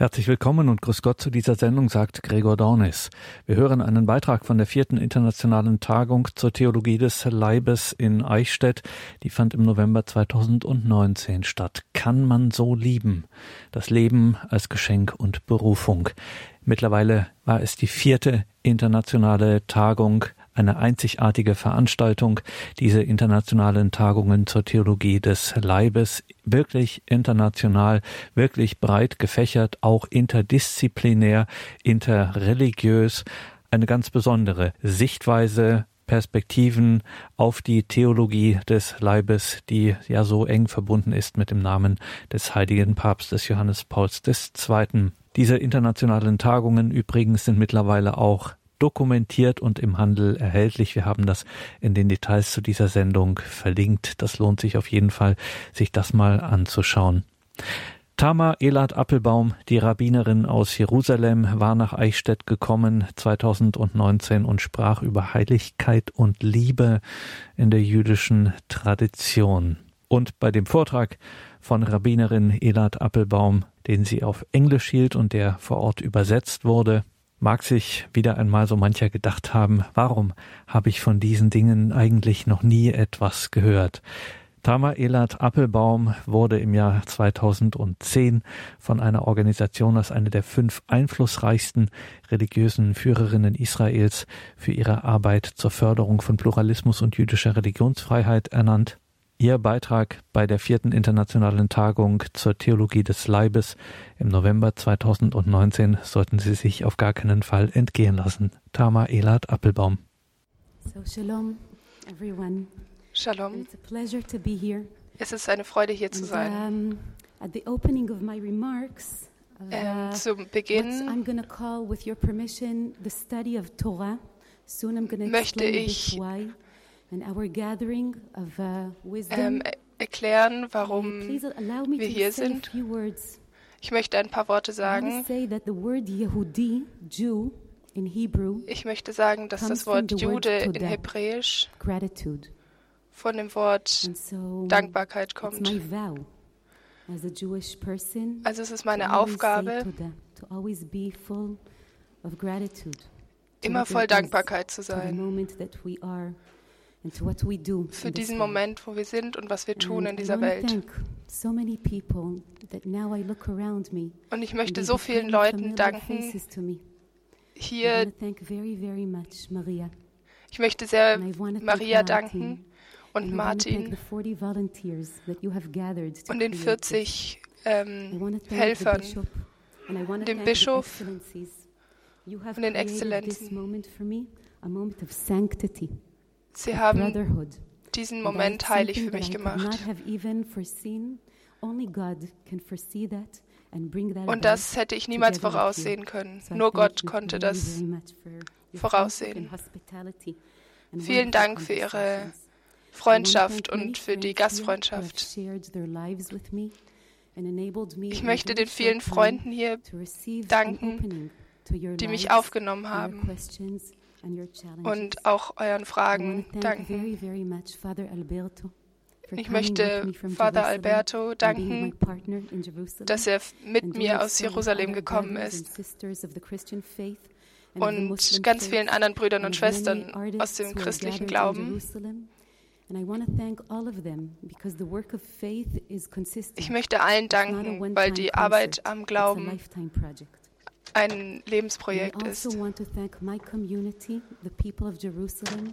Herzlich willkommen und grüß Gott zu dieser Sendung, sagt Gregor Dornis. Wir hören einen Beitrag von der vierten internationalen Tagung zur Theologie des Leibes in Eichstätt. Die fand im November 2019 statt. Kann man so lieben? Das Leben als Geschenk und Berufung. Mittlerweile war es die vierte internationale Tagung eine einzigartige Veranstaltung, diese internationalen Tagungen zur Theologie des Leibes, wirklich international, wirklich breit gefächert, auch interdisziplinär, interreligiös, eine ganz besondere Sichtweise, Perspektiven auf die Theologie des Leibes, die ja so eng verbunden ist mit dem Namen des heiligen Papstes Johannes Pauls II. Diese internationalen Tagungen übrigens sind mittlerweile auch dokumentiert und im Handel erhältlich. Wir haben das in den Details zu dieser Sendung verlinkt. Das lohnt sich auf jeden Fall, sich das mal anzuschauen. Tama Elad Appelbaum, die Rabbinerin aus Jerusalem, war nach Eichstätt gekommen 2019 und sprach über Heiligkeit und Liebe in der jüdischen Tradition. Und bei dem Vortrag von Rabbinerin Elad Appelbaum, den sie auf Englisch hielt und der vor Ort übersetzt wurde, mag sich wieder einmal so mancher gedacht haben, warum habe ich von diesen Dingen eigentlich noch nie etwas gehört? Tama Elad Appelbaum wurde im Jahr 2010 von einer Organisation als eine der fünf einflussreichsten religiösen Führerinnen Israels für ihre Arbeit zur Förderung von Pluralismus und jüdischer Religionsfreiheit ernannt. Ihr Beitrag bei der vierten internationalen Tagung zur Theologie des Leibes im November 2019 sollten Sie sich auf gar keinen Fall entgehen lassen. Tama Elad Appelbaum. So, shalom, everyone. Shalom. It's a pleasure to be here. Es ist eine Freude, hier zu sein. And, um, at the opening of my remarks, Ähm, uh, zum what Beginn I'm going to call, with your permission, the study of Torah. Soon I'm going to Möchte explain ich- why. Uh, ähm, erklären, warum wir to hier say a sind. few words. ich möchte ein paar Worte sagen. say that the word Yehudi, Jew, in Hebrew, Ich möchte sagen, dass comes das Wort from the word Jude in. Hebräisch von dem Wort Dankbarkeit kommt. my vow as a Jewish person Also es ist meine Aufgabe, immer voll Dankbarkeit zu sein. Moment that we are and to what we do Für diesen world. Moment, wo wir sind und was wir tun in dieser Welt. Thank so many people that now I look around me Und ich möchte so vielen Leuten danken, hier. wanna thank very, very much Maria. Ich möchte sehr Maria danken und Martin the 40 volunteers that you have gathered to und den create this. 40 I ähm, Helfern. dem Bischof und den Exzellenzen. Sie haben diesen Moment heilig für mich gemacht. Und das hätte ich niemals voraussehen können. Nur Gott konnte das voraussehen. Vielen Dank für Ihre Freundschaft und für die Gastfreundschaft. Ich möchte den vielen Freunden hier, danken, die mich aufgenommen haben und auch euren Fragen danken. Ich möchte Vater Alberto danken, dass er mit mir aus Jerusalem gekommen ist und ganz vielen anderen Brüdern und Schwestern aus dem christlichen Glauben. Ich möchte allen danken, weil die Arbeit am Glauben. Ein Lebensprojekt also ist.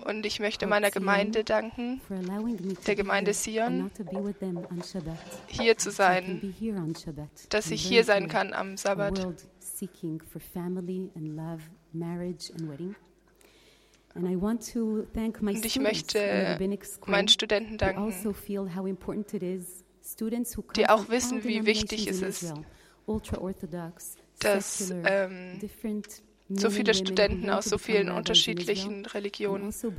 Und ich möchte meiner Gemeinde danken, der Gemeinde Sion, hier zu sein, dass ich hier sein kann am Sabbat. Und ich möchte meinen Studenten danken, also die auch wissen, wie wichtig es ist, dass ähm, so viele Studenten aus so vielen unterschiedlichen Religionen also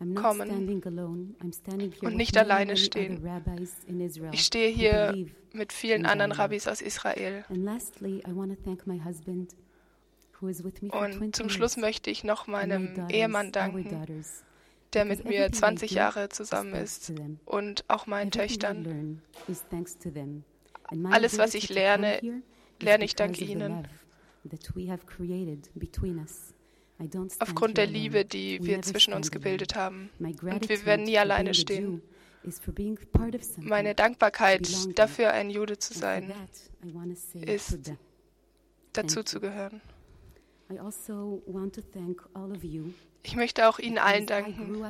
not kommen und nicht alleine stehen. Ich stehe hier mit vielen anderen. Rabbis aus Israel. And lastly, I want to thank my husband, who is with me for 20 Und zum Schluss möchte ich noch meinem Ehemann danken, der mit mir everything I 20 do Jahre zusammen ist und auch meinen Töchtern. Alles, was ich lerne, here lerne ich dank Ihnen. Aufgrund der Liebe, die wir zwischen uns gebildet haben. Und wir werden nie alleine stehen. Meine Dankbarkeit dafür, ein Jude zu sein, ist dazu zu gehören. Also ich möchte auch Ihnen allen danken,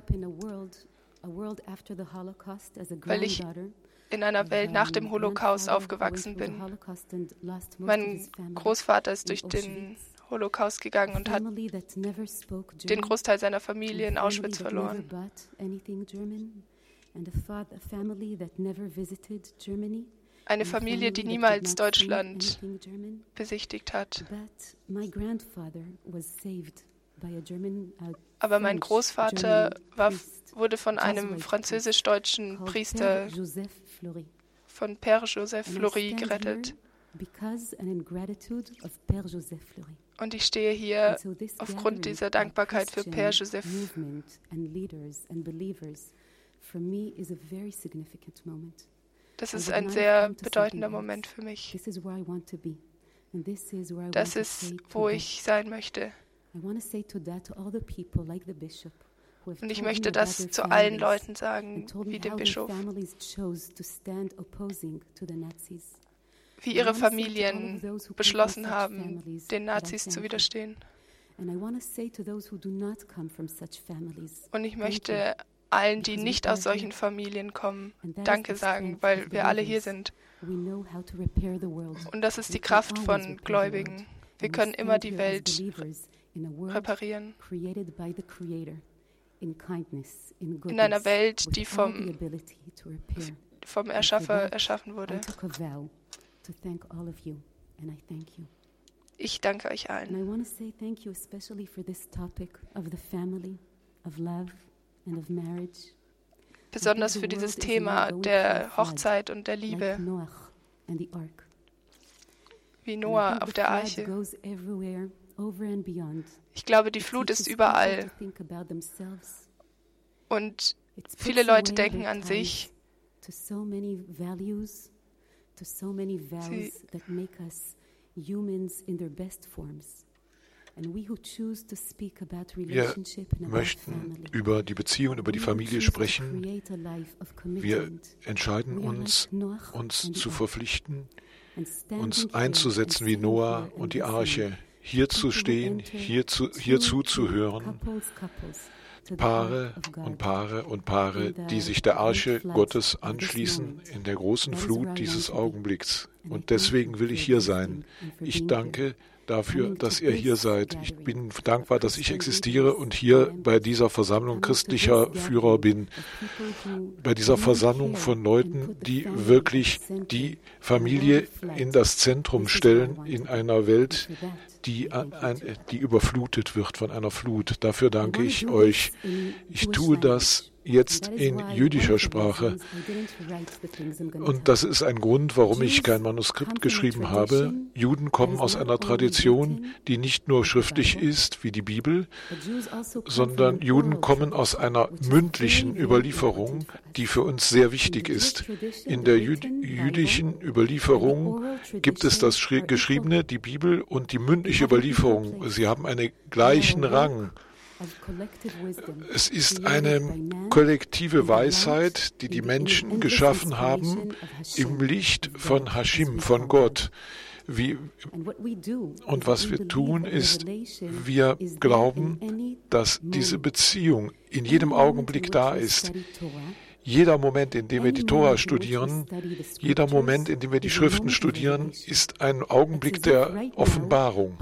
weil ich in einer Welt nach dem Holocaust aufgewachsen bin. Mein Großvater ist durch den Holocaust gegangen und hat den Großteil seiner Familie in Auschwitz verloren. Eine Familie, die niemals Deutschland besichtigt hat. Aber mein Großvater war, wurde von einem französisch-deutschen Priester, von Père Joseph Fleury, gerettet. Und ich stehe hier aufgrund dieser Dankbarkeit für Père Joseph. Das ist ein sehr bedeutender Moment für mich. Das ist, wo ich sein möchte. Und ich möchte das zu allen Leuten sagen, wie dem Bischof, wie ihre Familien beschlossen haben, den Nazis zu widerstehen. Und ich möchte allen, die nicht aus solchen Familien kommen, Danke sagen, weil wir alle hier sind. Und das ist die Kraft von Gläubigen. Wir können immer die Welt reparieren. In einer Welt, die vom, vom Erschaffer erschaffen wurde. Ich danke euch allen. Besonders für dieses Thema der Hochzeit und der Liebe. Wie Noah auf der Arche. Ich glaube, die Flut ist überall. Und viele Leute denken an sich. Sie wir möchten über die Beziehung, über die Familie sprechen. Wir entscheiden uns, uns zu verpflichten, uns einzusetzen wie Noah und die Arche, hier zu stehen, hier, zu, hier zuzuhören. Paare und Paare und Paare, die sich der Arche Gottes anschließen in der großen Flut dieses Augenblicks. Und deswegen will ich hier sein. Ich danke dafür, dass ihr hier seid. Ich bin dankbar, dass ich existiere und hier bei dieser Versammlung christlicher Führer bin. Bei dieser Versammlung von Leuten, die wirklich die Familie in das Zentrum stellen in einer Welt, die, ein, die überflutet wird von einer Flut. Dafür danke ich euch. Ich tue das jetzt in jüdischer Sprache. Und das ist ein Grund, warum ich kein Manuskript geschrieben habe. Juden kommen aus einer Tradition, die nicht nur schriftlich ist wie die Bibel, sondern Juden kommen aus einer mündlichen Überlieferung, die für uns sehr wichtig ist. In der jüdischen Überlieferung gibt es das Geschriebene, die Bibel und die mündliche Überlieferung. Sie haben einen gleichen Rang. Es ist eine kollektive Weisheit, die die Menschen geschaffen haben im Licht von Hashim, von Gott. Wie, und was wir tun, ist, wir glauben, dass diese Beziehung in jedem Augenblick da ist. Jeder Moment, in dem wir die Tora studieren, jeder Moment, in dem wir die Schriften studieren, ist ein Augenblick der Offenbarung.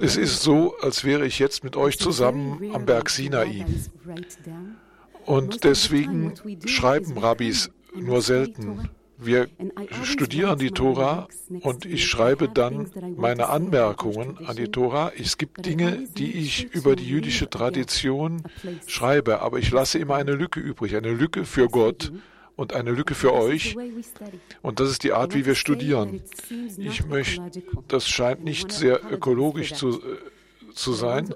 Es ist so, als wäre ich jetzt mit euch zusammen am Berg Sinai. Und deswegen schreiben Rabbis nur selten. Wir studieren die Tora und ich schreibe dann meine Anmerkungen an die Tora. Es gibt Dinge, die ich über die jüdische Tradition schreibe, aber ich lasse immer eine Lücke übrig, eine Lücke für Gott und eine Lücke für euch. Und das ist die Art, wie wir studieren. Ich möchte, das scheint nicht sehr ökologisch zu, äh, zu sein,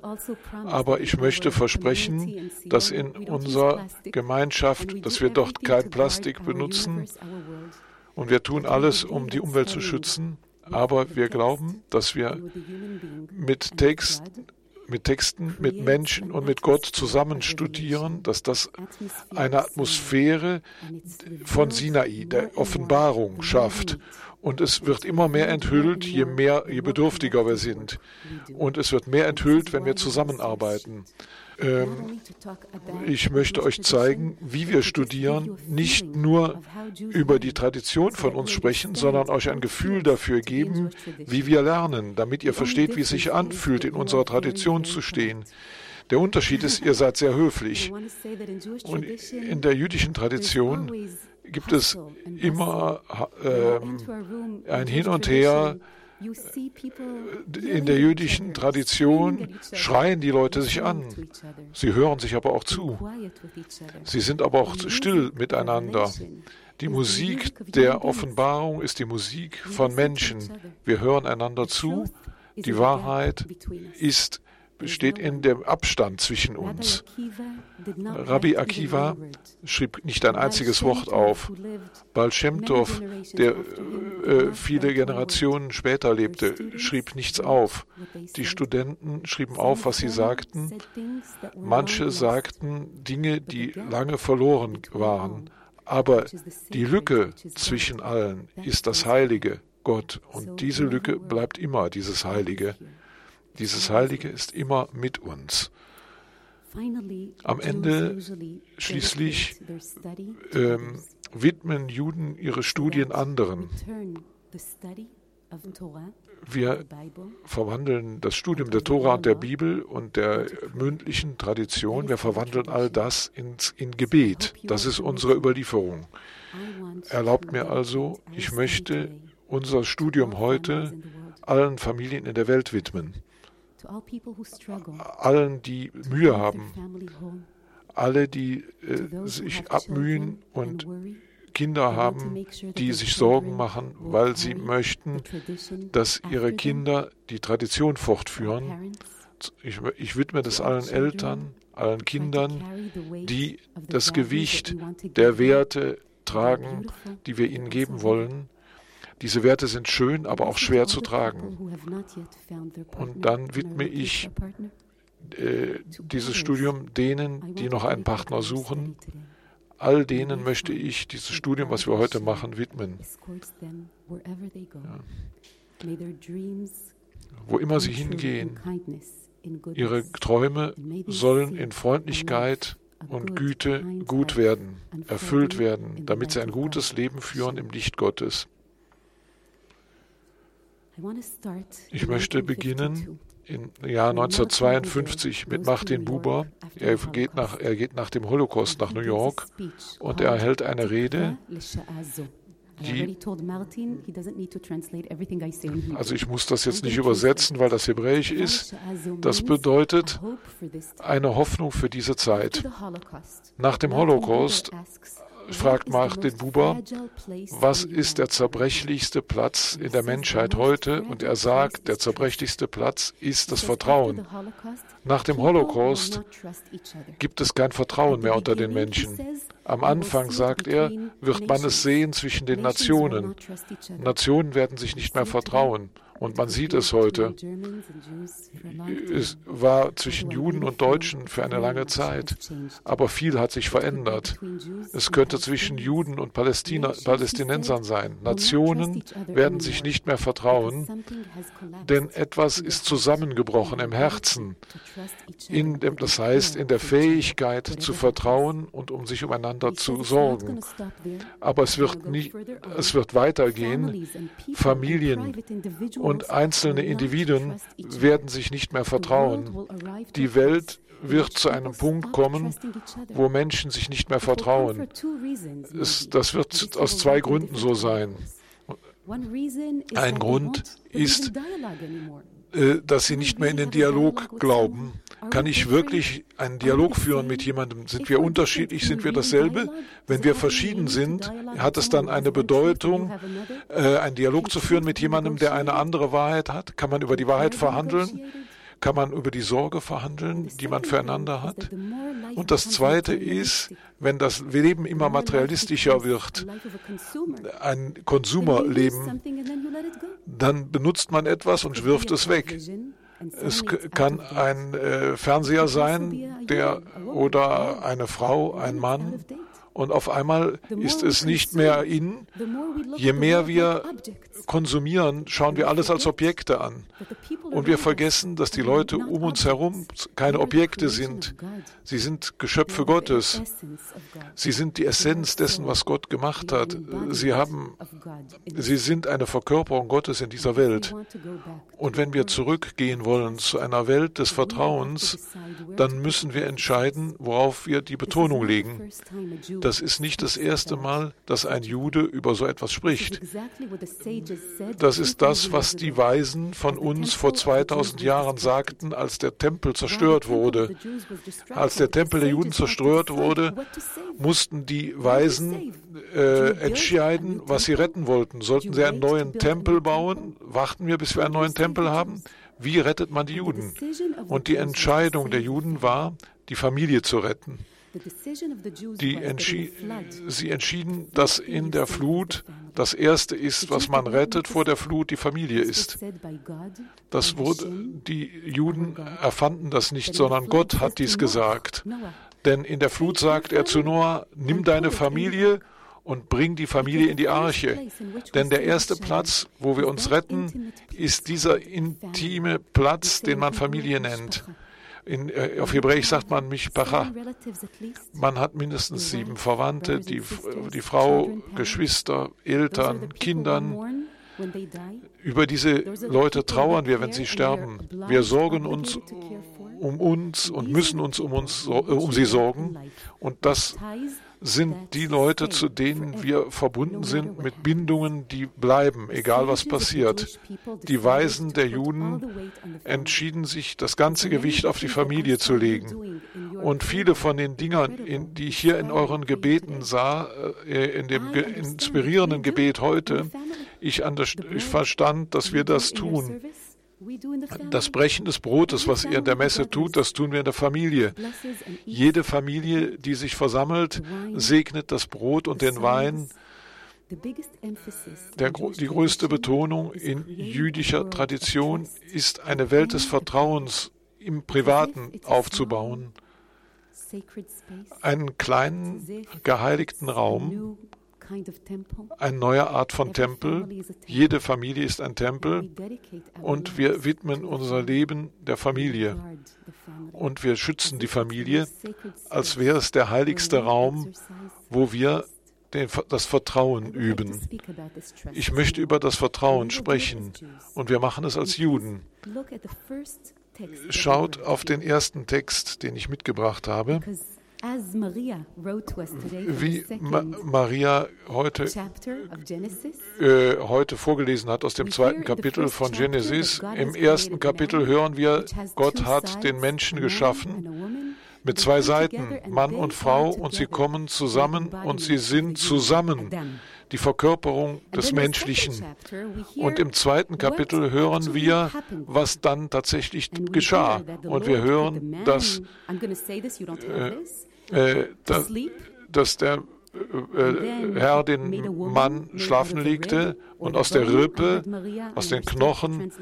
aber ich möchte versprechen, dass in unserer Gemeinschaft, dass wir dort kein Plastik benutzen Und wir tun alles, um die Umwelt zu schützen. Aber wir glauben, dass wir mit Text, mit Texten, mit Menschen und mit Gott zusammen studieren, dass das eine Atmosphäre von Sinai, der Offenbarung schafft. Und es wird immer mehr enthüllt, je mehr, je bedürftiger wir sind. Und es wird mehr enthüllt, wenn wir zusammenarbeiten. Ähm, ich möchte euch zeigen, wie wir studieren, nicht nur über die Tradition von uns sprechen, sondern euch ein Gefühl dafür geben, wie wir lernen, damit ihr versteht, wie es sich anfühlt, in unserer Tradition zu stehen. Der Unterschied ist, ihr seid sehr höflich. Und in der jüdischen Tradition gibt es immer äh, ein Hin und Her in der jüdischen Tradition schreien die Leute sich an. Sie hören sich aber auch zu. Sie sind aber auch still miteinander. Die Musik der Offenbarung ist die Musik von Menschen. Wir hören einander zu. Die Wahrheit ist besteht in dem Abstand zwischen uns. Rabbi Akiva schrieb nicht ein einziges Wort auf. Baal Shem Tov, der äh, viele Generationen später lebte, schrieb nichts auf. Die Studenten schrieben auf, was sie sagten. Manche sagten Dinge, die lange verloren waren. Aber die Lücke zwischen allen ist das Heilige, Gott. Und diese Lücke bleibt immer dieses Heilige. Dieses Heilige ist immer mit uns. Am Ende schließlich ähm, widmen Juden ihre Studien anderen. Wir verwandeln das Studium der Tora und der Bibel und der mündlichen Tradition, wir verwandeln all das ins, in Gebet. Das ist unsere Überlieferung. Erlaubt mir also, ich möchte unser Studium heute allen Familien in der Welt widmen allen, die Mühe haben, alle, die äh, sich abmühen und Kinder haben, die sich Sorgen machen, weil sie möchten, dass ihre Kinder die Tradition fortführen. Ich, ich widme das allen Eltern, allen Kindern, die das Gewicht der Werte tragen, die wir ihnen geben wollen diese Werte sind schön, aber auch schwer zu tragen. Und dann widme ich äh, dieses Studium denen, die noch einen Partner suchen. All denen möchte ich dieses Studium, was wir heute machen, widmen. Ja. Wo immer sie hingehen, ihre Träume sollen in Freundlichkeit und Güte gut werden, erfüllt werden, damit sie ein gutes Leben führen im Licht Gottes. Ich möchte beginnen im Jahr 1952 mit Martin Buber. Er geht, nach, er geht nach dem Holocaust nach New York und er hält eine Rede, die, also ich muss das jetzt nicht übersetzen, weil das Hebräisch ist. Das bedeutet eine Hoffnung für diese Zeit. Nach dem Holocaust fragt Martin Buber, was ist der zerbrechlichste Platz in der Menschheit heute? Und er sagt, der zerbrechlichste Platz ist das Vertrauen. Nach dem Holocaust gibt es kein Vertrauen mehr unter den Menschen. Am Anfang, sagt er, wird man es sehen zwischen den Nationen. Nationen werden sich nicht mehr vertrauen. Und man sieht es heute. Es war zwischen Juden und Deutschen für eine lange Zeit, aber viel hat sich verändert. Es könnte zwischen Juden und Palästina, Palästinensern sein. Nationen werden sich nicht mehr vertrauen, denn etwas ist zusammengebrochen im Herzen, in dem, das heißt in der Fähigkeit zu vertrauen und um sich umeinander zu sorgen. Aber es wird, nie, es wird weitergehen. Familien und und einzelne Individuen werden sich nicht mehr vertrauen. Die Welt wird zu einem Punkt kommen, wo Menschen sich nicht mehr vertrauen. Es, das wird aus zwei Gründen so sein. Ein Grund ist, dass sie nicht mehr in den Dialog glauben. Kann ich wirklich einen Dialog führen mit jemandem? Sind wir unterschiedlich? Sind wir dasselbe? Wenn wir verschieden sind, hat es dann eine Bedeutung, äh, einen Dialog zu führen mit jemandem, der eine andere Wahrheit hat? Kann man über die Wahrheit verhandeln? Kann man über die Sorge verhandeln, die man füreinander hat. Und das Zweite ist, wenn das Leben immer materialistischer wird, ein Konsumerleben, dann benutzt man etwas und wirft es weg. Es kann ein äh, Fernseher sein, der oder eine Frau, ein Mann, und auf einmal ist es nicht mehr in. Je mehr wir konsumieren, schauen wir alles als Objekte an. Und wir vergessen, dass die Leute um uns herum keine Objekte sind. Sie sind Geschöpfe Gottes. Sie sind die Essenz dessen, was Gott gemacht hat. Sie, haben, sie sind eine Verkörperung Gottes in dieser Welt. Und wenn wir zurückgehen wollen zu einer Welt des Vertrauens, dann müssen wir entscheiden, worauf wir die Betonung legen. Das ist nicht das erste Mal, dass ein Jude über so etwas spricht. Das ist das, was die Weisen von uns vor 2000 Jahren sagten, als der Tempel zerstört wurde. Als der Tempel der Juden zerstört wurde, mussten die Weisen äh, entscheiden, was sie retten wollten. Sollten sie einen neuen Tempel bauen? Warten wir, bis wir einen neuen Tempel haben? Wie rettet man die Juden? Und die Entscheidung der Juden war, die Familie zu retten. Die entschi sie entschieden, dass in der Flut das Erste ist, was man rettet vor der Flut, die Familie ist. Das wurde, die Juden erfanden das nicht, sondern Gott hat dies gesagt. Denn in der Flut sagt er zu Noah, nimm deine Familie und bring die Familie in die Arche. Denn der erste Platz, wo wir uns retten, ist dieser intime Platz, den man Familie nennt. In, äh, auf Hebräisch sagt man Mishpacha. Man hat mindestens sieben Verwandte, die, die Frau, Geschwister, Eltern, Kindern. Über diese Leute trauern wir, wenn sie sterben. Wir sorgen uns um uns und müssen uns um, uns, um sie sorgen. Und das sind die Leute, zu denen wir verbunden sind mit Bindungen, die bleiben, egal was passiert. Die Weisen der Juden entschieden sich, das ganze Gewicht auf die Familie zu legen. Und viele von den Dingern, die ich hier in euren Gebeten sah, äh, in dem inspirierenden Gebet heute, ich, ich verstand, dass wir das tun. Das Brechen des Brotes, was ihr in der Messe tut, das tun wir in der Familie. Jede Familie, die sich versammelt, segnet das Brot und den Wein. Der, die größte Betonung in jüdischer Tradition ist, eine Welt des Vertrauens im Privaten aufzubauen. Einen kleinen, geheiligten Raum, eine neue Art von Tempel. Jede Familie ist ein Tempel und wir widmen unser Leben der Familie. Und wir schützen die Familie, als wäre es der heiligste Raum, wo wir den, das Vertrauen üben. Ich möchte über das Vertrauen sprechen und wir machen es als Juden. Schaut auf den ersten Text, den ich mitgebracht habe. Wie Ma Maria heute, äh, heute vorgelesen hat aus dem zweiten Kapitel von Genesis. Im ersten Kapitel hören wir, Gott hat den Menschen geschaffen. mit zwei Seiten, Mann und Frau, und sie kommen zusammen und sie sind zusammen. Die Verkörperung des Menschlichen. Und im zweiten Kapitel hören wir, was dann tatsächlich geschah. Und wir hören, dass äh, äh, dass, dass der äh, äh, Herr den Mann schlafen legte und aus der Rippe, aus den Knochen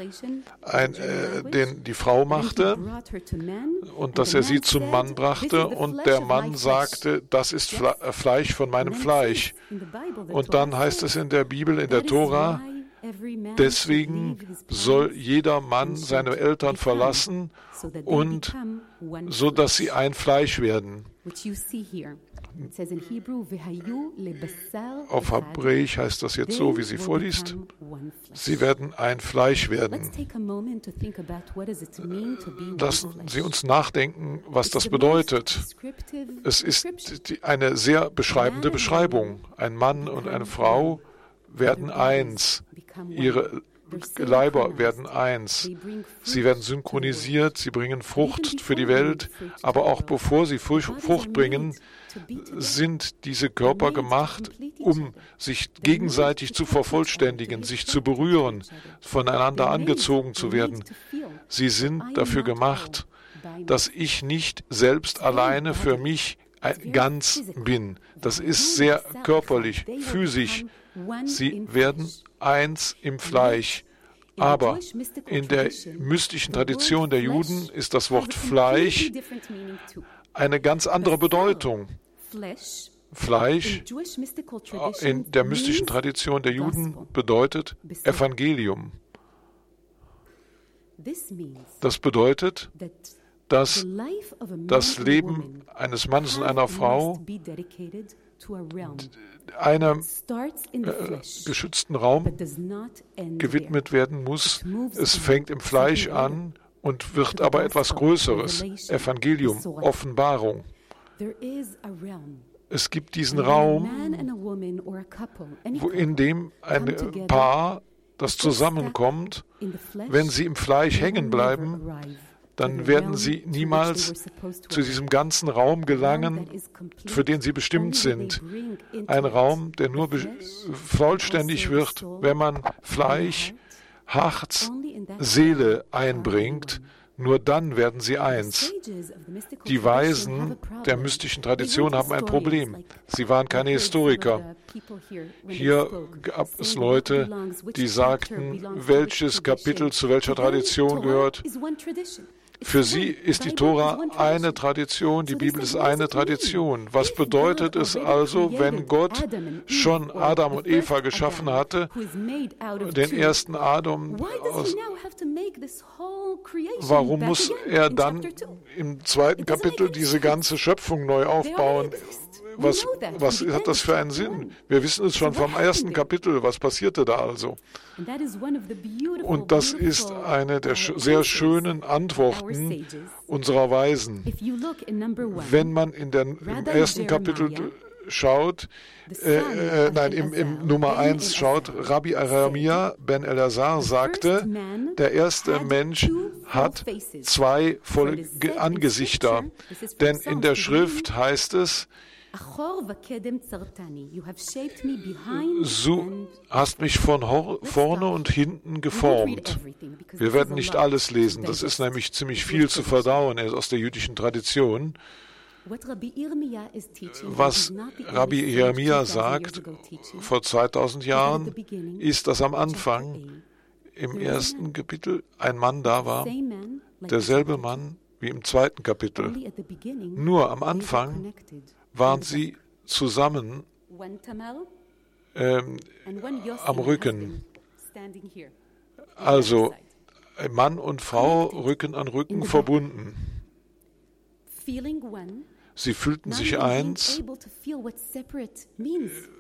ein, äh, den, die Frau machte und dass er sie zum Mann brachte und der Mann sagte, das ist Fleisch von meinem Fleisch. Und dann heißt es in der Bibel, in der Tora, Deswegen soll jeder Mann seine Eltern verlassen und so dass sie ein Fleisch werden. Auf Hebräisch heißt das jetzt so, wie sie vorliest. Sie werden ein Fleisch werden. Lassen Sie uns nachdenken, was das bedeutet. Es ist eine sehr beschreibende Beschreibung. Ein Mann und eine Frau werden eins. Ihre Leiber werden eins. Sie werden synchronisiert, sie bringen Frucht für die Welt, aber auch bevor sie Frucht bringen, sind diese Körper gemacht, um sich gegenseitig zu vervollständigen, sich zu berühren, voneinander angezogen zu werden. Sie sind dafür gemacht, dass ich nicht selbst alleine für mich ganz bin. Das ist sehr körperlich, physisch. Sie werden eins im Fleisch. Aber in der mystischen Tradition der Juden ist das Wort Fleisch eine ganz andere Bedeutung. Fleisch in der mystischen Tradition der Juden bedeutet Evangelium. Das bedeutet, dass das Leben eines Mannes und einer Frau einem äh, geschützten Raum gewidmet werden muss. Es fängt im Fleisch an und wird aber etwas Größeres. Evangelium, Offenbarung. Es gibt diesen Raum, wo in dem ein Paar, das zusammenkommt, wenn sie im Fleisch hängen bleiben, dann werden sie niemals zu diesem ganzen Raum gelangen, für den sie bestimmt sind. Ein Raum, der nur vollständig wird, wenn man Fleisch, Herz, Seele einbringt. Nur dann werden sie eins. Die Weisen der mystischen Tradition haben ein Problem. Sie waren keine Historiker. Hier gab es Leute, die sagten, welches Kapitel zu welcher Tradition gehört. Für sie ist die Tora eine Tradition, die Bibel ist eine Tradition. Was bedeutet es also, wenn Gott schon Adam und Eva geschaffen hatte, den ersten Adam aus, warum muss er dann im zweiten Kapitel diese ganze Schöpfung neu aufbauen? Was, was hat das für einen Sinn? Wir wissen es schon vom ersten Kapitel. Was passierte da also? Und das ist eine der sehr schönen Antworten unserer Weisen. Wenn man in den, im ersten Kapitel schaut, äh, äh, nein, im, im Nummer 1 schaut, Rabbi Aramia ben Elazar sagte, der erste Mensch hat zwei volle Angesichter. Denn in der Schrift heißt es, Du hast mich von vorne und hinten geformt. Wir werden nicht alles lesen, das ist nämlich ziemlich viel zu verdauen aus der jüdischen Tradition. Was Rabbi Jeremia sagt vor 2000 Jahren, ist, dass am Anfang. im ersten Kapitel ein Mann da war, derselbe Mann wie im zweiten Kapitel. Nur am Anfang waren sie zusammen ähm, am Rücken. Also Mann und Frau Rücken an Rücken verbunden. Sie fühlten sich eins.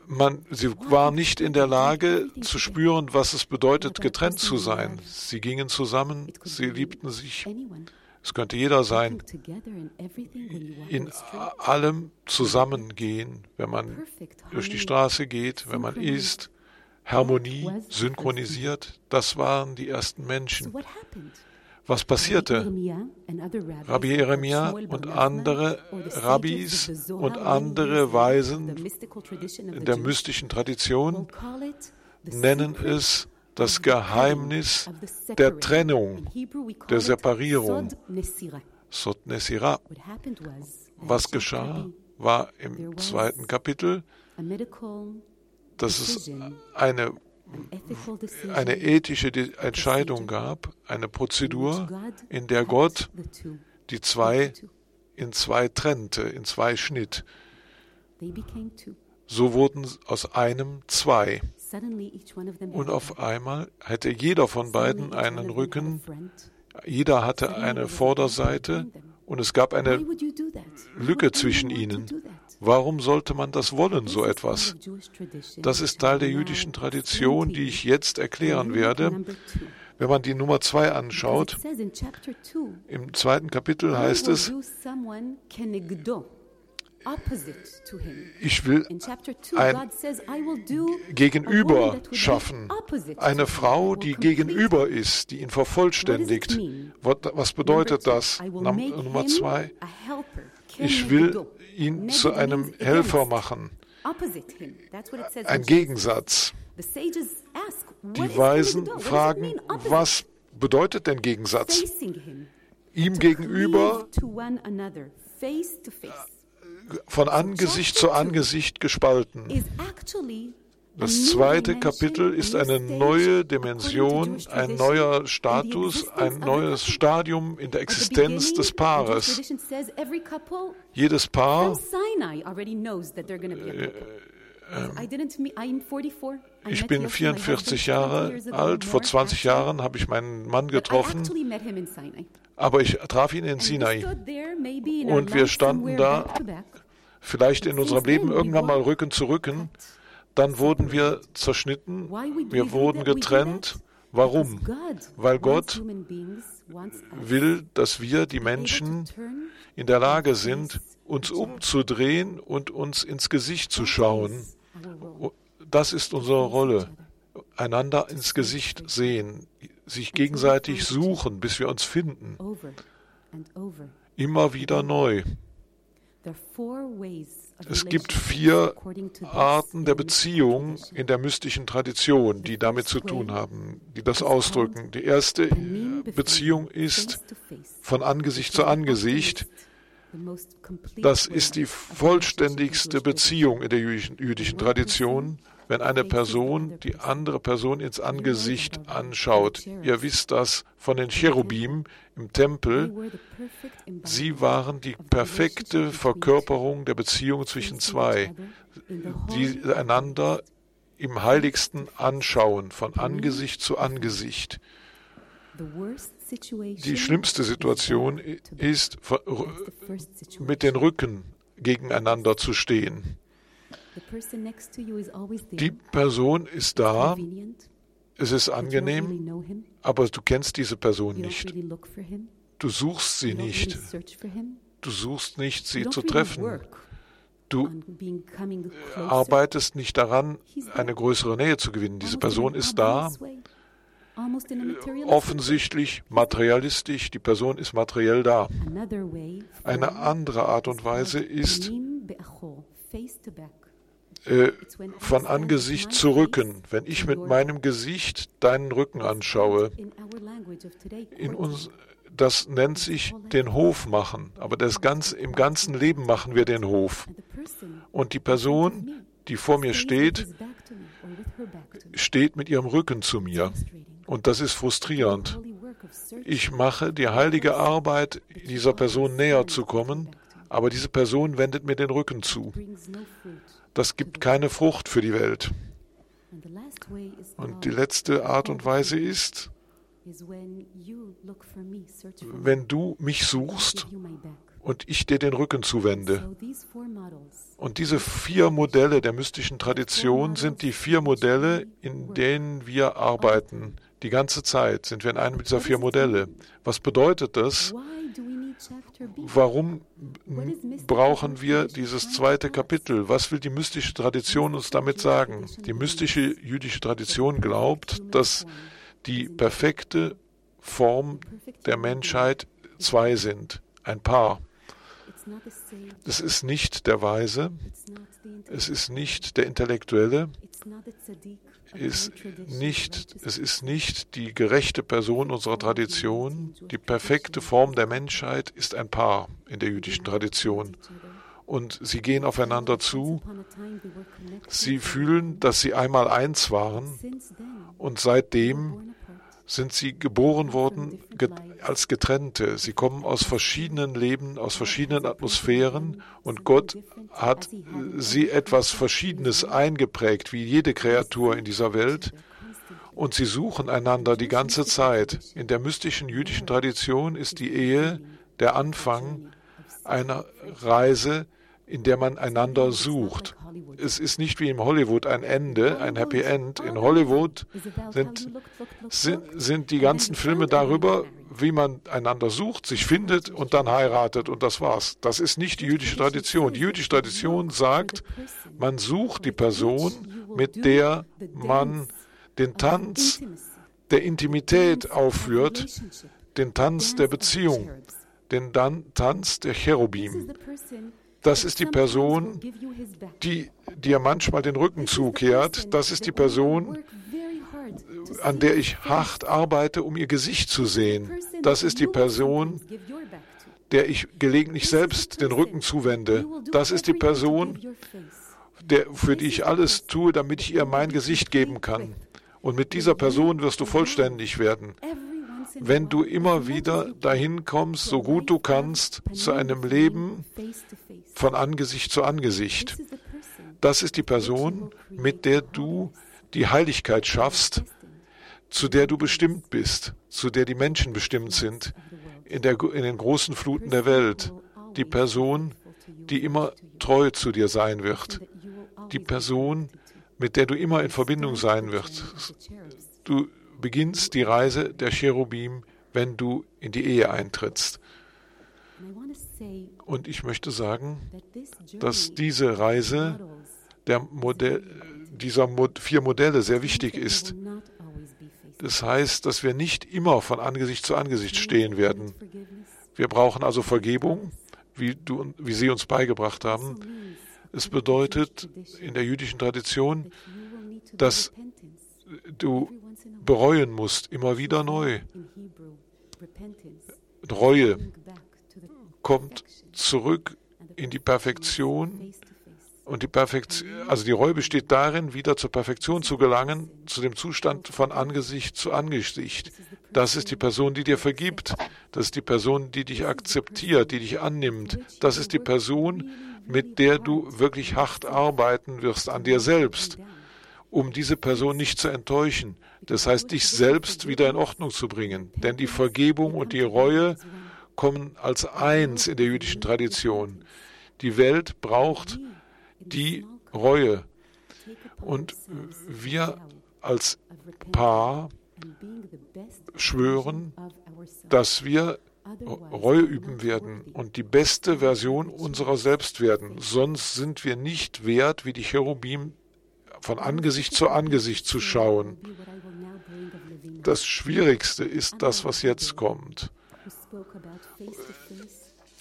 Man, sie waren nicht in der Lage zu spüren, was es bedeutet, getrennt zu sein. Sie gingen zusammen, sie liebten sich. Es könnte jeder sein, in allem zusammengehen, wenn man durch die Straße geht, wenn man isst, Harmonie, synchronisiert, das waren die ersten Menschen. Was passierte? Rabbi Jeremia und andere Rabbis und andere Weisen in der mystischen Tradition nennen es das Geheimnis der Trennung, der Separierung. Sot Nesira. Was geschah, war im zweiten Kapitel, dass es eine, eine ethische Entscheidung gab, eine Prozedur, in der Gott die zwei in zwei trennte, in zwei schnitt. So wurden aus einem zwei. Und auf einmal hätte jeder von beiden einen Rücken, jeder hatte eine Vorderseite und es gab eine Lücke zwischen ihnen. Warum sollte man das wollen, so etwas? Das ist Teil der jüdischen Tradition, die ich jetzt erklären werde. Wenn man die Nummer zwei anschaut, im zweiten Kapitel heißt es, Ich will ein Gegenüber schaffen. Eine Frau, die gegenüber ist, die ihn vervollständigt. Was bedeutet das? Nummer zwei. Ich will ihn zu einem Helfer machen. Ein Gegensatz. Die Weisen fragen, was bedeutet denn Gegensatz? Ihm gegenüber von Angesicht zu Angesicht gespalten. Das zweite Kapitel ist eine neue Dimension, ein neuer Status, ein neues Stadium in der Existenz des Paares. Jedes Paar ich bin 44 Jahre alt. Vor 20 Jahren habe ich meinen Mann getroffen. Aber ich traf ihn in Sinai. Und wir standen da, vielleicht in unserem Leben irgendwann mal Rücken zu Rücken. Dann wurden wir zerschnitten, wir wurden getrennt. Warum? Weil Gott will, dass wir, die Menschen, in der Lage sind, uns umzudrehen und uns ins Gesicht zu schauen. Das ist unsere Rolle. Einander ins Gesicht sehen, sich gegenseitig suchen, bis wir uns finden. Immer wieder neu. Es gibt vier Arten der Beziehung in der mystischen Tradition, die damit zu tun haben, die das ausdrücken. Die erste Beziehung ist von Angesicht zu Angesicht. Das ist die vollständigste Beziehung in der jüdischen Tradition wenn eine Person die andere Person ins Angesicht anschaut. Ihr wisst das von den Cherubim im Tempel. Sie waren die perfekte Verkörperung der Beziehung zwischen zwei, die einander im Heiligsten anschauen, von Angesicht zu Angesicht. Die schlimmste Situation ist, mit den Rücken gegeneinander zu stehen. Die Person ist da, es ist angenehm, aber du kennst diese Person nicht. Du suchst sie nicht. Du suchst nicht, sie zu treffen. Du arbeitest nicht daran, eine größere Nähe zu gewinnen. Diese Person ist da, offensichtlich materialistisch, die Person ist materiell da. Eine andere Art und Weise ist, äh, von Angesicht zu Rücken, wenn ich mit meinem Gesicht deinen Rücken anschaue. In uns, das nennt sich den Hof machen, aber das ganz, im ganzen Leben machen wir den Hof. Und die Person, die vor mir steht, steht mit ihrem Rücken zu mir. Und das ist frustrierend. Ich mache die heilige Arbeit, dieser Person näher zu kommen, aber diese Person wendet mir den Rücken zu das gibt keine Frucht für die Welt. Und die letzte Art und Weise ist, wenn du mich suchst und ich dir den Rücken zuwende. Und diese vier Modelle der mystischen Tradition sind die vier Modelle, in denen wir arbeiten. Die ganze Zeit sind wir in einem dieser vier Modelle. Was bedeutet das? Warum brauchen wir dieses zweite Kapitel? Was will die mystische Tradition uns damit sagen? Die mystische jüdische Tradition glaubt, dass die perfekte Form der Menschheit zwei sind, ein Paar. Es ist nicht der Weise, es ist nicht der Intellektuelle, ist nicht, es ist nicht die gerechte Person unserer Tradition. Die perfekte Form der Menschheit ist ein Paar in der jüdischen Tradition. Und sie gehen aufeinander zu. Sie fühlen, dass sie einmal eins waren. Und seitdem sind sie geboren worden als Getrennte. Sie kommen aus verschiedenen Leben, aus verschiedenen Atmosphären und Gott hat sie etwas Verschiedenes eingeprägt, wie jede Kreatur in dieser Welt. Und sie suchen einander die ganze Zeit. In der mystischen jüdischen Tradition ist die Ehe der Anfang einer Reise, in der man einander sucht. Es ist nicht wie im Hollywood ein Ende, ein Happy End. In Hollywood sind, sind, sind die ganzen Filme darüber, wie man einander sucht, sich findet und dann heiratet und das war's. Das ist nicht die jüdische Tradition. Die jüdische Tradition sagt, man sucht die Person, mit der man den Tanz der Intimität aufführt, den Tanz der Beziehung, den Tanz der Cherubim. Das ist die Person, die dir manchmal den Rücken zukehrt. Das ist die Person, an der ich hart arbeite, um ihr Gesicht zu sehen. Das ist die Person, der ich gelegentlich selbst den Rücken zuwende. Das ist die Person, der, für die ich alles tue, damit ich ihr mein Gesicht geben kann. Und mit dieser Person wirst du vollständig werden. Wenn du immer wieder dahin kommst, so gut du kannst, zu einem Leben von Angesicht zu Angesicht. Das ist die Person, mit der du die Heiligkeit schaffst, zu der du bestimmt bist, zu der die Menschen bestimmt sind, in, der, in den großen Fluten der Welt. Die Person, die immer treu zu dir sein wird. Die Person, mit der du immer in Verbindung sein wirst. Du beginnst die Reise der Cherubim, wenn du in die Ehe eintrittst. Und ich möchte sagen, dass diese Reise der Modell, dieser vier Modelle sehr wichtig ist. Das heißt, dass wir nicht immer von Angesicht zu Angesicht stehen werden. Wir brauchen also Vergebung, wie, du, wie Sie uns beigebracht haben. Es bedeutet in der jüdischen Tradition, dass du bereuen musst, immer wieder neu. Reue kommt zurück in die Perfektion und die Perfektion, also die Reue besteht darin, wieder zur Perfektion zu gelangen, zu dem Zustand von Angesicht zu Angesicht. Das ist die Person, die dir vergibt. Das ist die Person, die dich akzeptiert, die dich annimmt. Das ist die Person, mit der du wirklich hart arbeiten wirst an dir selbst, um diese Person nicht zu enttäuschen. Das heißt, dich selbst wieder in Ordnung zu bringen. Denn die Vergebung und die Reue kommen als eins in der jüdischen Tradition. Die Welt braucht die Reue. Und wir als Paar schwören, dass wir Reue üben werden und die beste Version unserer selbst werden. Sonst sind wir nicht wert, wie die Cherubim von Angesicht zu Angesicht zu schauen. Das Schwierigste ist das, was jetzt kommt.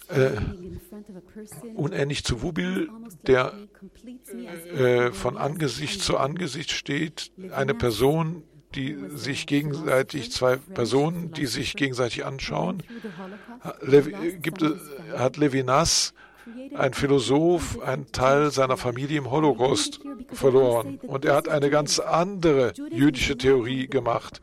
Äh, unähnlich zu Wubil, der äh, von Angesicht zu Angesicht steht, eine Person, die sich gegenseitig, zwei Personen, die sich gegenseitig anschauen. Levi, gibt, hat Levinas, ein Philosoph, einen Teil seiner Familie im Holocaust verloren. Und er hat eine ganz andere jüdische Theorie gemacht.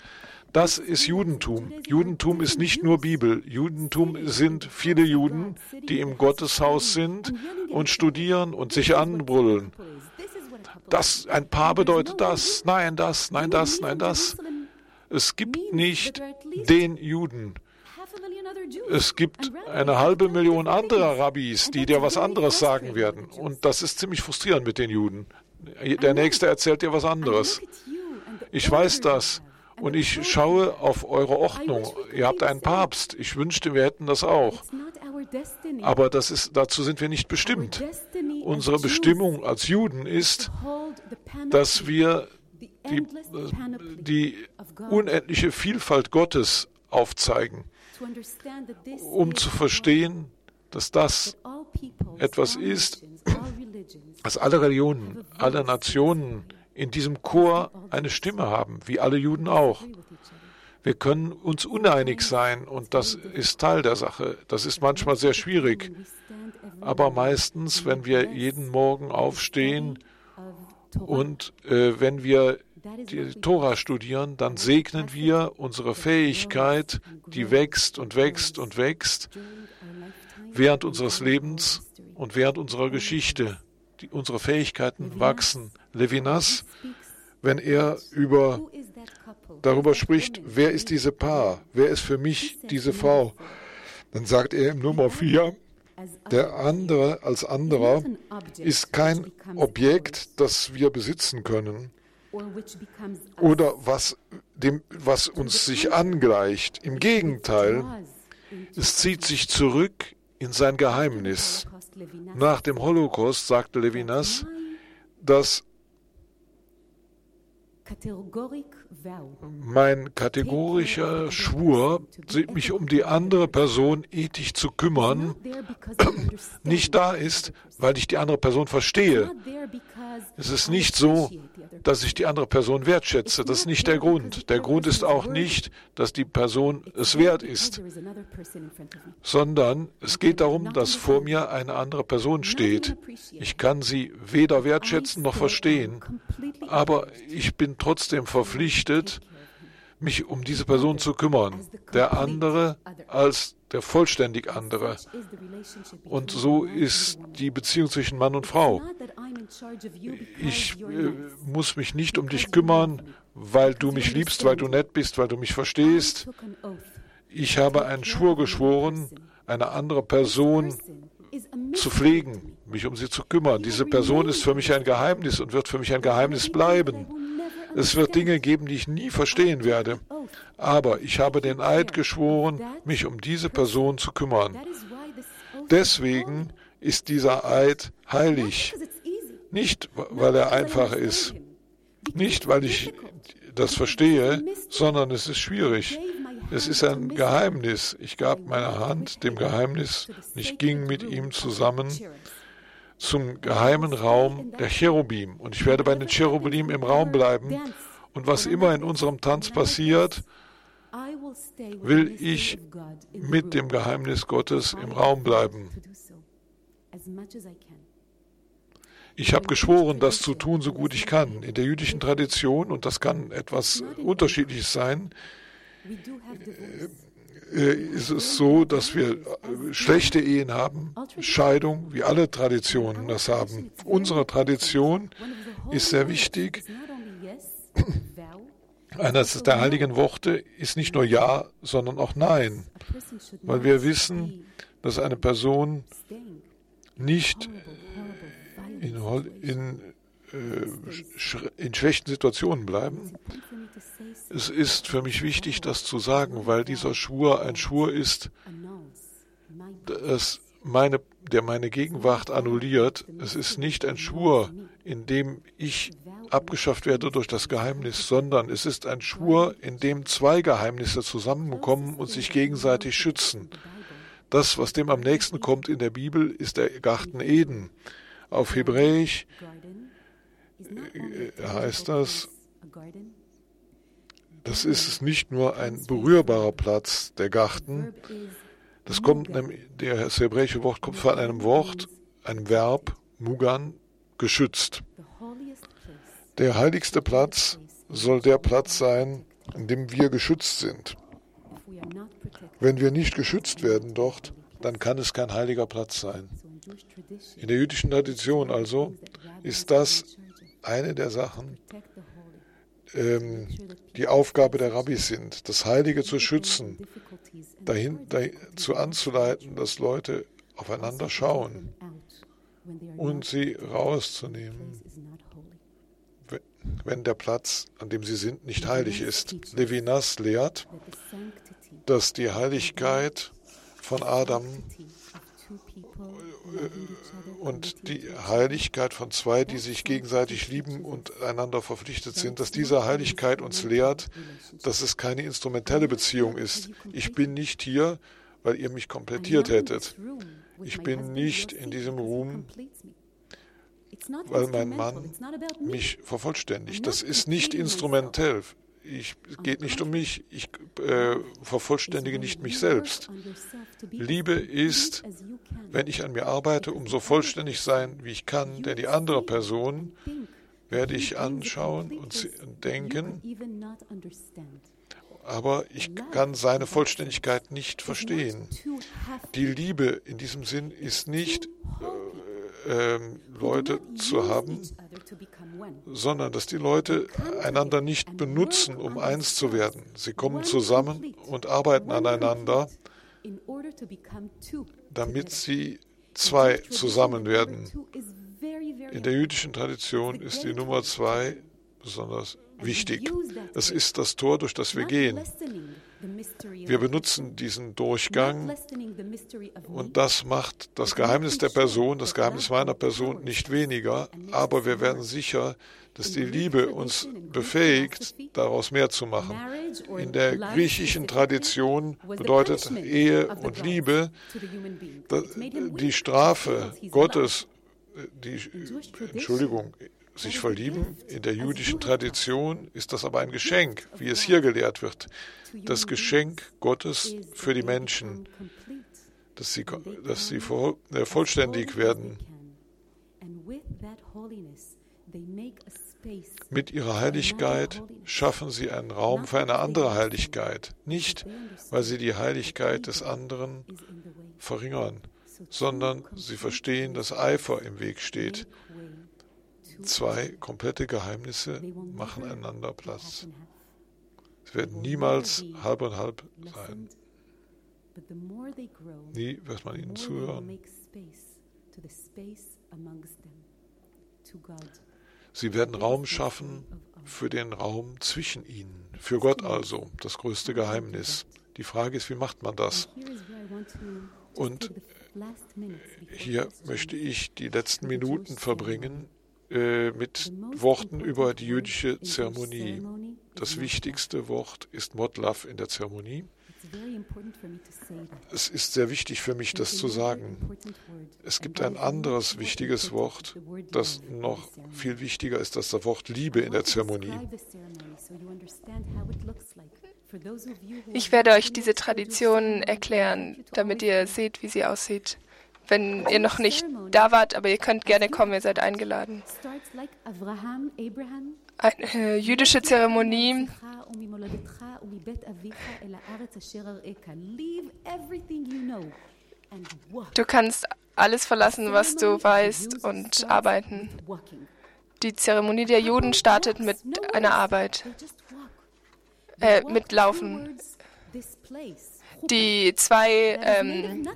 Das ist Judentum. Judentum ist nicht nur Bibel. Judentum sind viele Juden, die im Gotteshaus sind und studieren und sich anbrüllen. Das, ein Paar bedeutet das, nein, das, nein, das, nein, das. Es gibt nicht den Juden. Es gibt eine halbe Million anderer Rabbis, die dir was anderes sagen werden. Und das ist ziemlich frustrierend mit den Juden. Der Nächste erzählt dir was anderes. Ich weiß das. Und ich schaue auf eure Ordnung. Ihr habt einen Papst. Ich wünschte, wir hätten das auch. Aber das ist, dazu sind wir nicht bestimmt. Unsere Bestimmung als Juden ist, dass wir die, die unendliche Vielfalt Gottes aufzeigen, um zu verstehen, dass das etwas ist, dass alle Religionen, alle Nationen in diesem Chor eine Stimme haben, wie alle Juden auch. Wir können uns uneinig sein und das ist Teil der Sache. Das ist manchmal sehr schwierig. Aber meistens, wenn wir jeden Morgen aufstehen und äh, wenn wir die Tora studieren, dann segnen wir unsere Fähigkeit, die wächst und wächst und wächst während unseres Lebens und während unserer Geschichte. Die, unsere Fähigkeiten wachsen. Levinas, wenn er über darüber spricht, wer ist diese Paar, wer ist für mich diese Frau, dann sagt er im Nummer 4, Der andere als anderer ist kein Objekt, das wir besitzen können oder was, dem, was uns sich angleicht. Im Gegenteil, es zieht sich zurück in sein Geheimnis. Nach dem Holocaust sagte Levinas, dass mein kategorischer Schwur, mich um die andere Person ethisch zu kümmern, nicht da ist, weil ich die andere Person verstehe. Es ist nicht so, dass ich die andere Person wertschätze. Das ist nicht der Grund. Der Grund ist auch nicht, dass die Person es wert ist, sondern es geht darum, dass vor mir eine andere Person steht. Ich kann sie weder wertschätzen noch verstehen, aber ich bin trotzdem verpflichtet, mich um diese Person zu kümmern. Der andere als der vollständig andere. Und so ist die Beziehung zwischen Mann und Frau. Ich äh, muss mich nicht um dich kümmern, weil du mich liebst, weil du nett bist, weil du mich verstehst. Ich habe einen Schwur geschworen, eine andere Person zu pflegen, mich um sie zu kümmern. Diese Person ist für mich ein Geheimnis und wird für mich ein Geheimnis bleiben. Es wird Dinge geben, die ich nie verstehen werde. Aber ich habe den Eid geschworen, mich um diese Person zu kümmern. Deswegen ist dieser Eid heilig. Nicht, weil er einfach ist. Nicht, weil ich das verstehe, sondern es ist schwierig. Es ist ein Geheimnis. Ich gab meine Hand dem Geheimnis und ich ging mit ihm zusammen zum geheimen Raum der Cherubim. Und ich werde bei den Cherubim im Raum bleiben. Und was immer in unserem Tanz passiert, will ich mit dem Geheimnis Gottes im Raum bleiben. Ich habe geschworen, das zu tun, so gut ich kann. In der jüdischen Tradition, und das kann etwas Unterschiedliches sein, ist es so, dass wir äh, schlechte Ehen haben, Scheidung, wie alle Traditionen das haben. Unsere Tradition ist sehr wichtig. Eines der heiligen Worte ist nicht nur Ja, sondern auch Nein, weil wir wissen, dass eine Person nicht in, in, äh, in schlechten Situationen bleiben, es ist für mich wichtig, das zu sagen, weil dieser Schwur ein Schwur ist, das meine, der meine Gegenwart annulliert. Es ist nicht ein Schwur, in dem ich abgeschafft werde durch das Geheimnis, sondern es ist ein Schwur, in dem zwei Geheimnisse zusammenkommen und sich gegenseitig schützen. Das, was dem am nächsten kommt in der Bibel, ist der Garten Eden. Auf Hebräisch heißt das, das ist nicht nur ein berührbarer Platz, der Garten. Das kommt, das hebräische Wort kommt von einem Wort, einem Verb, Mugan, geschützt. Der heiligste Platz soll der Platz sein, in dem wir geschützt sind. Wenn wir nicht geschützt werden dort, dann kann es kein heiliger Platz sein. In der jüdischen Tradition also ist das eine der Sachen, ähm, die Aufgabe der Rabbis sind, das Heilige zu schützen, dahin, dazu anzuleiten, dass Leute aufeinander schauen und sie rauszunehmen, wenn der Platz, an dem sie sind, nicht heilig ist. Levinas lehrt, dass die Heiligkeit von Adam und die Heiligkeit von zwei, die sich gegenseitig lieben und einander verpflichtet sind, dass diese Heiligkeit uns lehrt, dass es keine instrumentelle Beziehung ist. Ich bin nicht hier, weil ihr mich komplettiert hättet. Ich bin nicht in diesem Ruhm, weil mein Mann mich vervollständigt. Das ist nicht instrumentell ich, es geht nicht um mich, ich äh, vervollständige nicht mich selbst. Liebe ist, wenn ich an mir arbeite, um so vollständig sein, wie ich kann, denn die andere Person werde ich anschauen und denken, aber ich kann seine Vollständigkeit nicht verstehen. Die Liebe in diesem Sinn ist nicht äh, äh, Leute zu haben, sondern dass die Leute einander nicht benutzen, um eins zu werden. Sie kommen zusammen und arbeiten aneinander, damit sie zwei zusammen werden. In der jüdischen Tradition ist die Nummer zwei besonders wichtig. Es ist das Tor, durch das wir gehen. Wir benutzen diesen Durchgang und das macht das Geheimnis der Person, das Geheimnis meiner Person nicht weniger, aber wir werden sicher, dass die Liebe uns befähigt, daraus mehr zu machen. In der griechischen Tradition bedeutet Ehe und Liebe. die Strafe Gottes, die Entschuldigung, sich verlieben. In der jüdischen Tradition ist das aber ein Geschenk, wie es hier gelehrt wird. Das Geschenk Gottes für die Menschen, dass sie, dass sie äh, vollständig werden. Mit ihrer Heiligkeit schaffen sie einen Raum für eine andere Heiligkeit, nicht weil sie die Heiligkeit des anderen verringern, sondern sie verstehen, dass Eifer im Weg steht. Zwei komplette Geheimnisse machen einander Platz. Sie werden niemals halb und halb sein. Nie wird man ihnen zuhören. Sie werden Raum schaffen für den Raum zwischen ihnen, für Gott also, das größte Geheimnis. Die Frage ist, wie macht man das? Und hier möchte ich die letzten Minuten verbringen äh, mit Worten über die jüdische Zeremonie. Das wichtigste Wort ist Modlav in der Zeremonie. Es ist sehr wichtig für mich, das zu sagen. Es gibt ein anderes wichtiges Wort, das noch viel wichtiger ist das Wort Liebe in der Zeremonie. Ich werde euch diese Tradition erklären, damit ihr seht, wie sie aussieht wenn ihr noch nicht da wart, aber ihr könnt gerne kommen, ihr seid eingeladen. Eine äh, jüdische Zeremonie. Du kannst alles verlassen, was du weißt, und arbeiten. Die Zeremonie der Juden startet mit einer Arbeit, äh, mit Laufen. Die zwei ähm,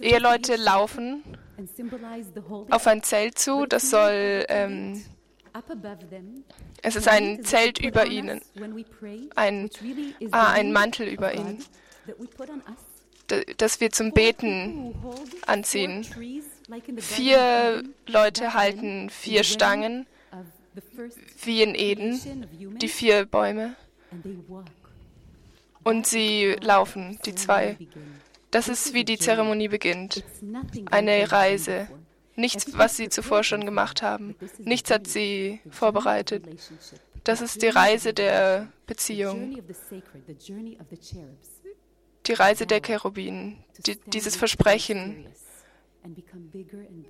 Eheleute laufen auf ein Zelt zu, das soll, ähm, es ist ein Zelt über ihnen, ein, ah, ein Mantel über ihnen, das wir zum Beten anziehen. Vier Leute halten vier Stangen, wie in Eden, die vier Bäume. Und sie laufen, die zwei. Das ist, wie die Zeremonie beginnt. Eine Reise. Nichts, was sie zuvor schon gemacht haben. Nichts hat sie vorbereitet. Das ist die Reise der Beziehung. Die Reise der Cherubinen. Die, dieses Versprechen,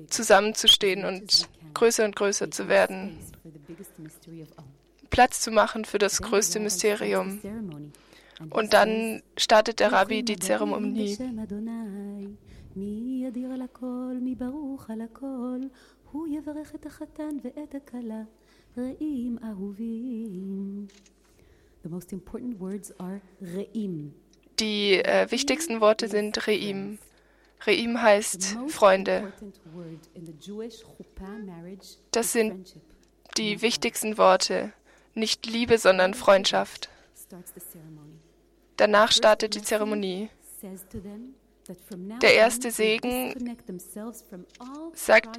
zusammenzustehen und größer und größer zu werden. Platz zu machen für das größte Mysterium. Und dann startet der Rabbi die Zeremonie. Die äh, wichtigsten Worte sind Reim. Reim heißt Freunde. Das sind die wichtigsten Worte. Nicht Liebe, sondern Freundschaft. Danach startet die Zeremonie. Der erste Segen sagt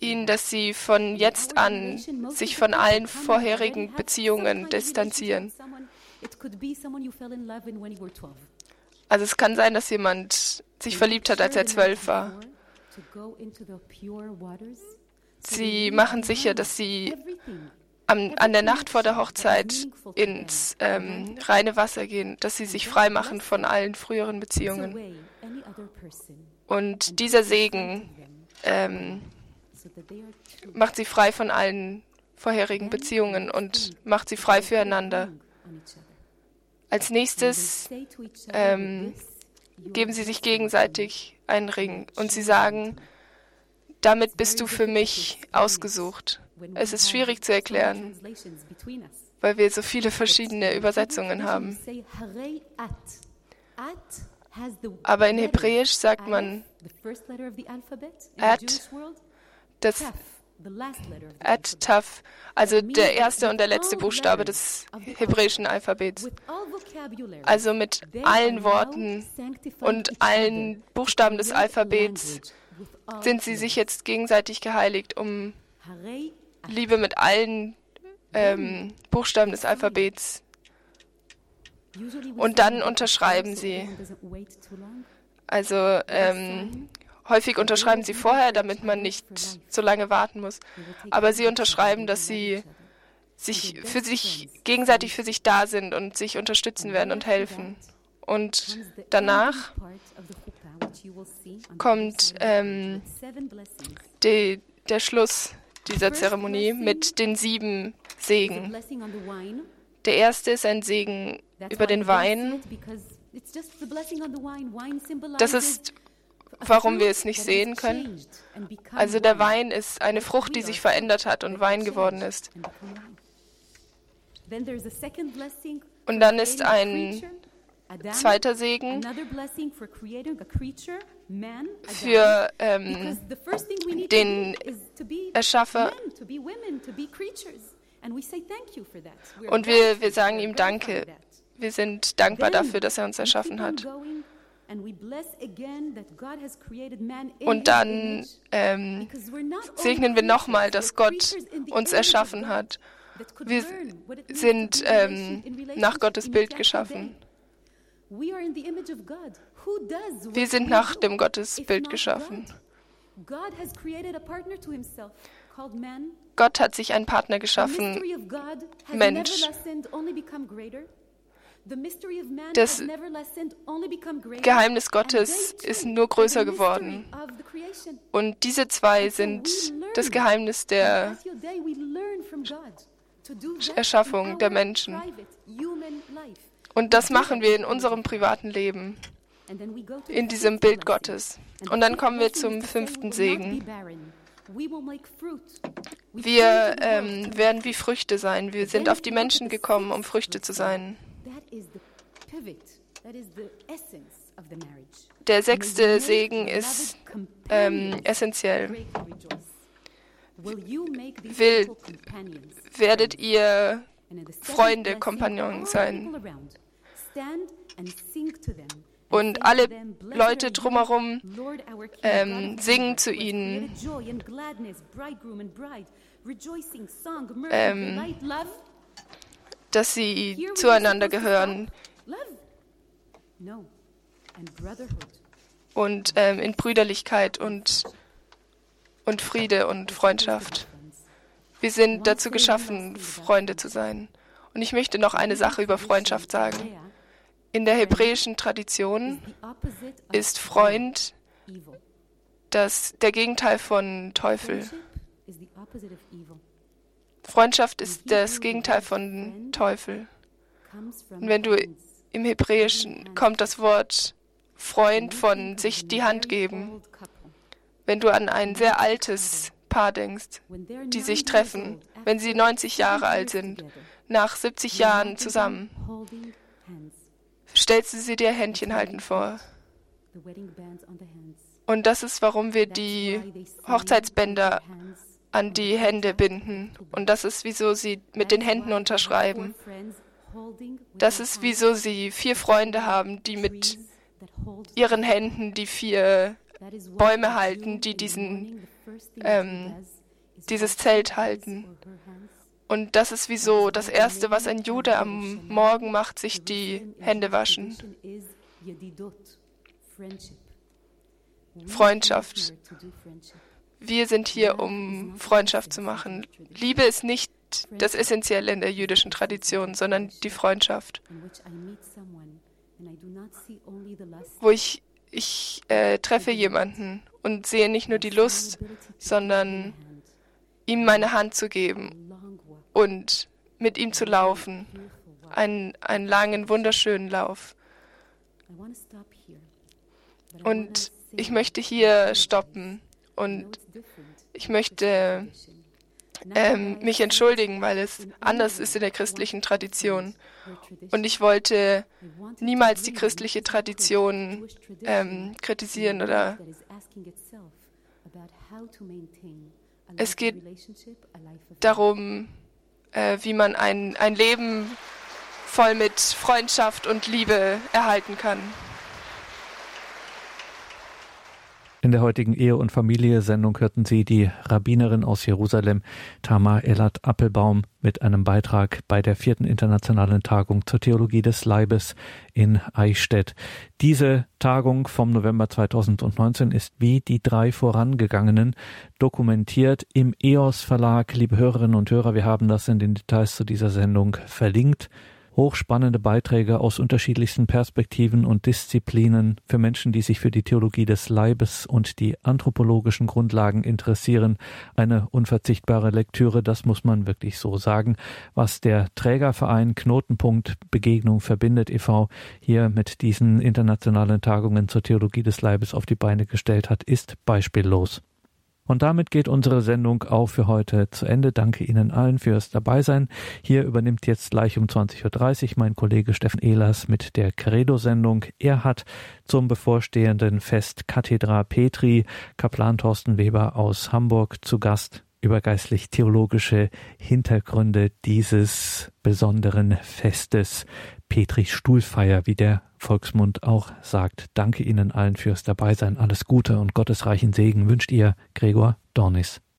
ihnen, dass sie von jetzt an sich von allen vorherigen Beziehungen distanzieren. Also es kann sein, dass jemand sich verliebt hat, als er zwölf war. Sie machen sicher, dass sie am, an der Nacht vor der Hochzeit ins ähm, reine Wasser gehen, dass sie sich frei machen von allen früheren Beziehungen. Und dieser Segen ähm, macht sie frei von allen vorherigen Beziehungen und macht sie frei füreinander. Als nächstes ähm, geben sie sich gegenseitig einen Ring und sie sagen, damit bist du für mich ausgesucht. Es ist schwierig zu erklären, weil wir so viele verschiedene Übersetzungen haben. Aber in Hebräisch sagt man At, das At Taf, also der erste und der letzte Buchstabe des hebräischen Alphabets. Also mit allen Worten und allen Buchstaben des Alphabets sind sie sich jetzt gegenseitig geheiligt, um Liebe mit allen ähm, Buchstaben des Alphabets. Und dann unterschreiben sie. Also ähm, Häufig unterschreiben sie vorher, damit man nicht so lange warten muss. Aber sie unterschreiben, dass sie sich für sich gegenseitig für sich da sind und sich unterstützen werden und helfen. Und danach kommt ähm, die, der Schluss dieser Zeremonie mit den sieben Segen. Der erste ist ein Segen über den Wein. Das ist warum wir es nicht sehen können. Also der Wein ist eine Frucht, die sich verändert hat und Wein geworden ist. Und dann ist ein zweiter Segen für ähm, den Erschaffer. Und wir, wir sagen ihm Danke. Wir sind dankbar dafür, dass er uns erschaffen hat. Und dann ähm, segnen wir nochmal, dass Gott uns erschaffen hat. Wir sind ähm, nach Gottes Bild geschaffen. Wir sind nach dem Gottesbild geschaffen. Gott hat sich einen Partner geschaffen, Mensch. Das Geheimnis Gottes ist nur größer geworden. Und diese zwei sind das Geheimnis der Erschaffung der Menschen. Und das machen wir in unserem privaten Leben, in diesem Bild Gottes. Und dann kommen wir zum fünften Segen. Wir ähm, werden wie Früchte sein. Wir sind auf die Menschen gekommen, um Früchte zu sein. Der sechste Segen ist ähm, essentiell. Will, werdet ihr Freunde, Kompagnon sein. Und alle Leute drumherum ähm, singen zu ihnen. Ähm, dass sie zueinander gehören und ähm, in Brüderlichkeit und, und Friede und Freundschaft. Wir sind dazu geschaffen, Freunde zu sein. Und ich möchte noch eine Sache über Freundschaft sagen. In der hebräischen Tradition ist Freund das, der Gegenteil von Teufel. Freundschaft ist das Gegenteil von Teufel. Und wenn du im Hebräischen kommt das Wort Freund von sich die Hand geben. Wenn du an ein sehr altes Paar denkst, die sich treffen, wenn sie 90 Jahre alt sind, nach 70 Jahren zusammen, stellst du sie dir Händchen halten vor. Und das ist, warum wir die Hochzeitsbänder an die Hände binden. Und das ist, wieso sie mit den Händen unterschreiben. Das ist, wieso sie vier Freunde haben, die mit ihren Händen die vier Bäume halten, die diesen, ähm, dieses Zelt halten. Und das ist wieso das Erste, was ein Jude am Morgen macht, sich die Hände waschen. Freundschaft. Wir sind hier, um Freundschaft zu machen. Liebe ist nicht das Essentielle in der jüdischen Tradition, sondern die Freundschaft. Wo ich, ich äh, treffe jemanden und sehe nicht nur die Lust, sondern ihm meine Hand zu geben und mit ihm zu laufen. Einen, einen langen, wunderschönen Lauf. Und ich möchte hier stoppen und ich möchte ähm, mich entschuldigen, weil es anders ist in der christlichen Tradition. Und ich wollte niemals die christliche Tradition ähm, kritisieren oder es geht darum, äh, wie man ein, ein Leben voll mit Freundschaft und Liebe erhalten kann. In der heutigen Ehe- und Familie-Sendung hörten Sie die Rabbinerin aus Jerusalem, Tamar Elat Appelbaum, mit einem Beitrag bei der vierten internationalen Tagung zur Theologie des Leibes in Eichstätt. Diese Tagung vom November 2019 ist wie die drei vorangegangenen dokumentiert im EOS Verlag. Liebe Hörerinnen und Hörer, wir haben das in den Details zu dieser Sendung verlinkt hochspannende Beiträge aus unterschiedlichsten Perspektiven und Disziplinen für Menschen, die sich für die Theologie des Leibes und die anthropologischen Grundlagen interessieren. Eine unverzichtbare Lektüre, das muss man wirklich so sagen. Was der Trägerverein Knotenpunkt Begegnung verbindet e.V. hier mit diesen internationalen Tagungen zur Theologie des Leibes auf die Beine gestellt hat, ist beispiellos. Und damit geht unsere Sendung auch für heute zu Ende. Danke Ihnen allen fürs Dabeisein. Hier übernimmt jetzt gleich um 20.30 Uhr mein Kollege Steffen Ehlers mit der Credo-Sendung. Er hat zum bevorstehenden Fest Kathedra Petri Kaplan Thorsten Weber aus Hamburg zu Gast über geistlich-theologische Hintergründe dieses besonderen Festes. Petri Stuhlfeier, wie der Volksmund auch sagt. Danke Ihnen allen fürs Dabeisein. Alles Gute und gottesreichen Segen wünscht ihr Gregor Dornis.